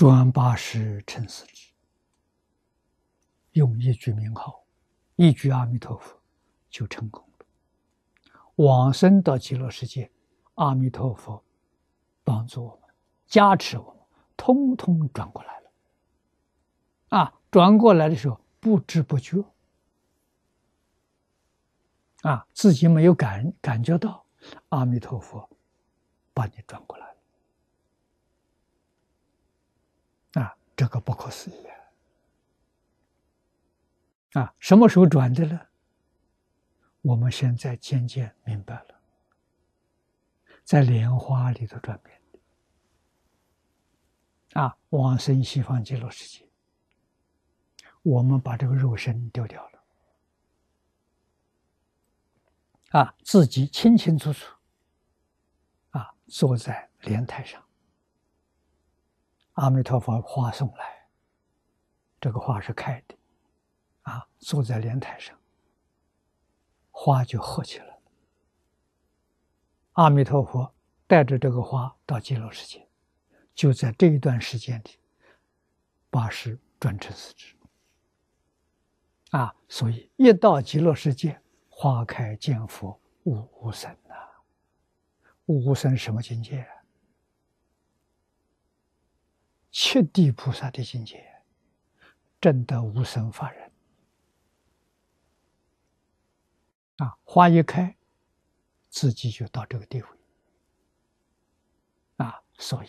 转八十成四智，用一句名号，一句阿弥陀佛，就成功了。往生到极乐世界，阿弥陀佛帮助我们，加持我们，通通转过来了。啊，转过来的时候不知不觉，啊，自己没有感感觉到，阿弥陀佛把你转过来了。这个不可思议啊！什么时候转的呢？我们现在渐渐明白了，在莲花里头转变的啊，往生西方极乐世界，我们把这个肉身丢掉了啊，自己清清楚楚啊，坐在莲台上。阿弥陀佛，花送来，这个花是开的，啊，坐在莲台上，花就合起来了。阿弥陀佛带着这个花到极乐世界，就在这一段时间里，八十转成四智，啊，所以一到极乐世界，花开见佛，无无生呐，无无生什么境界？啊七地菩萨的境界，证得无生法忍啊！花一开，自己就到这个地位啊！所以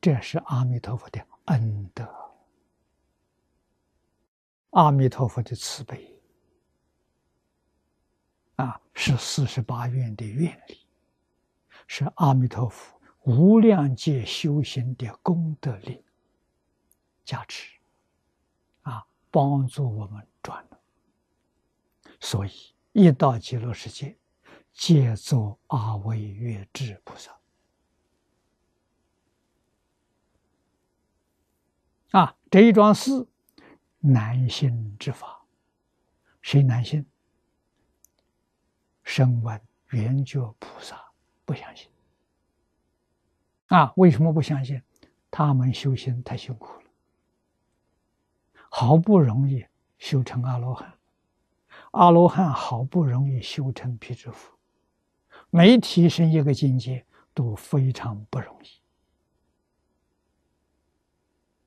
这是阿弥陀佛的恩德，阿弥陀佛的慈悲啊，是四十八愿的愿力，是阿弥陀佛无量界修行的功德力。加持，啊，帮助我们转了。所以一到极乐世界，皆作阿惟越智菩萨。啊，这一桩事难信之法，谁难信？声闻缘觉菩萨不相信。啊，为什么不相信？他们修行太辛苦了。好不容易修成阿罗汉，阿罗汉好不容易修成辟支佛，每提升一个境界都非常不容易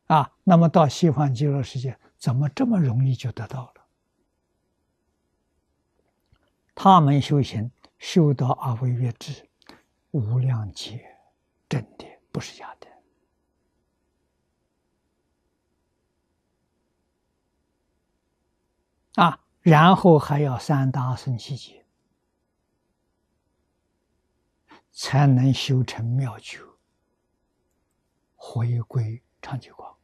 啊。那么到西方极乐世界，怎么这么容易就得到了？他们修行修到阿惟越智，无量劫，真的不是假的。啊，然后还要三大圣七劫，才能修成妙觉，回归长久光。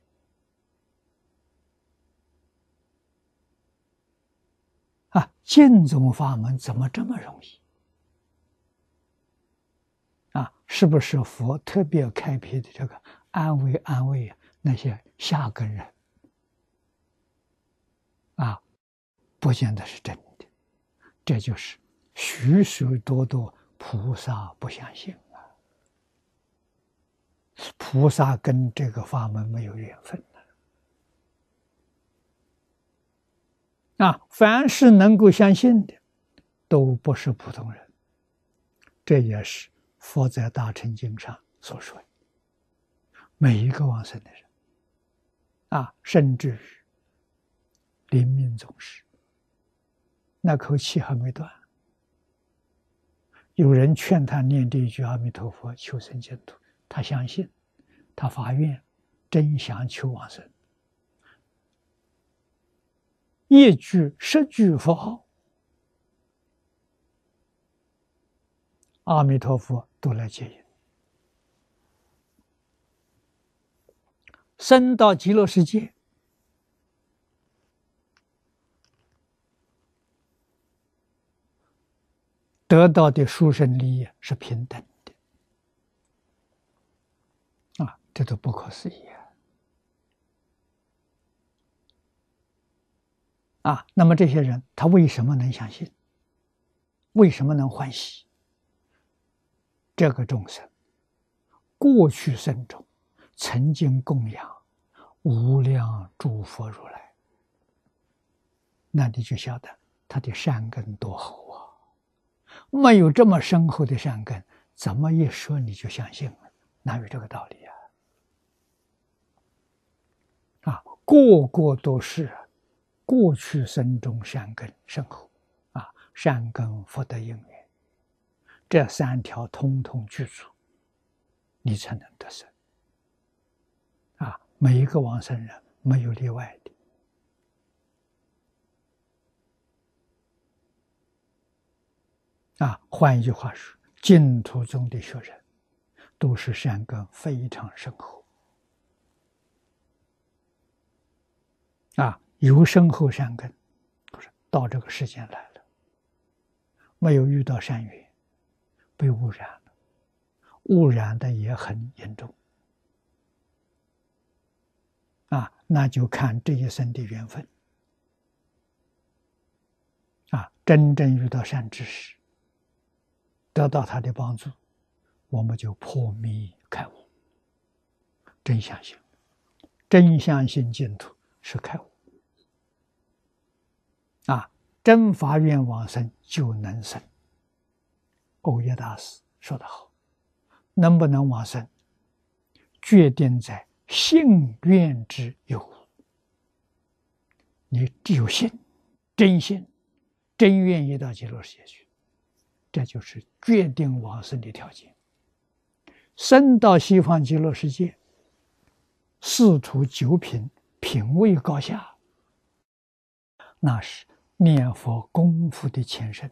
啊，净宗法门怎么这么容易？啊，是不是佛特别开辟的这个安慰安慰那些下根人？啊？不见得是真的，这就是许许多多菩萨不相信啊！菩萨跟这个法门没有缘分啊！凡是能够相信的，都不是普通人。这也是佛在大乘经上所说的。每一个往生的人，啊，甚至于临命终时。那口气还没断，有人劝他念这一句阿弥陀佛求生净土，他相信，他发愿，真想求往生，一句十句佛号，阿弥陀佛都来接引，生到极乐世界。得到的殊胜利益是平等的，啊，这都不可思议啊！啊，那么这些人他为什么能相信？为什么能欢喜？这个众生过去生中曾经供养无量诸佛如来，那你就晓得他的善根多厚！没有这么深厚的善根，怎么一说你就相信了？哪有这个道理啊？啊，个个都是过去生中善根深厚，啊，善根福德因缘，这三条通通具足，你才能得生。啊，每一个往生人没有例外的。啊，换一句话说，净土中的学人。都是善根非常深厚啊，有深厚善根，不是到这个世间来了，没有遇到善缘，被污染了，污染的也很严重啊，那就看这一生的缘分啊，真正遇到善知识，得到他的帮助。我们就破迷开悟，真相信，真相信净土是开悟啊！真发愿往生就能生。欧耶大师说得好，能不能往生，决定在信愿之有。你只有信，真信，真愿意到极乐世界去，这就是决定往生的条件。生到西方极乐世界，四图九品，品位高下，那是念佛功夫的前身。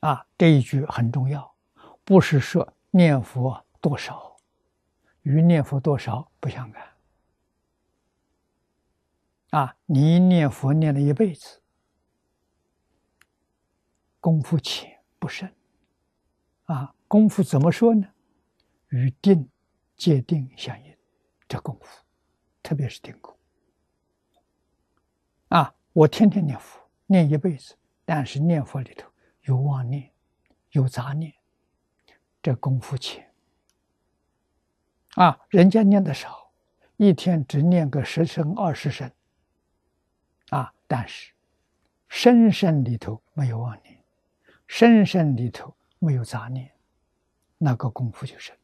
啊，这一句很重要，不是说念佛多少，与念佛多少不相干。啊，你念佛念了一辈子，功夫浅不深。啊，功夫怎么说呢？与定、戒定相应，这功夫，特别是定功。啊，我天天念佛，念一辈子，但是念佛里头有妄念，有杂念，这功夫浅。啊，人家念的少，一天只念个十声、二十声。啊，但是声声里头没有妄念，深深里头。没有杂念，那个功夫就深。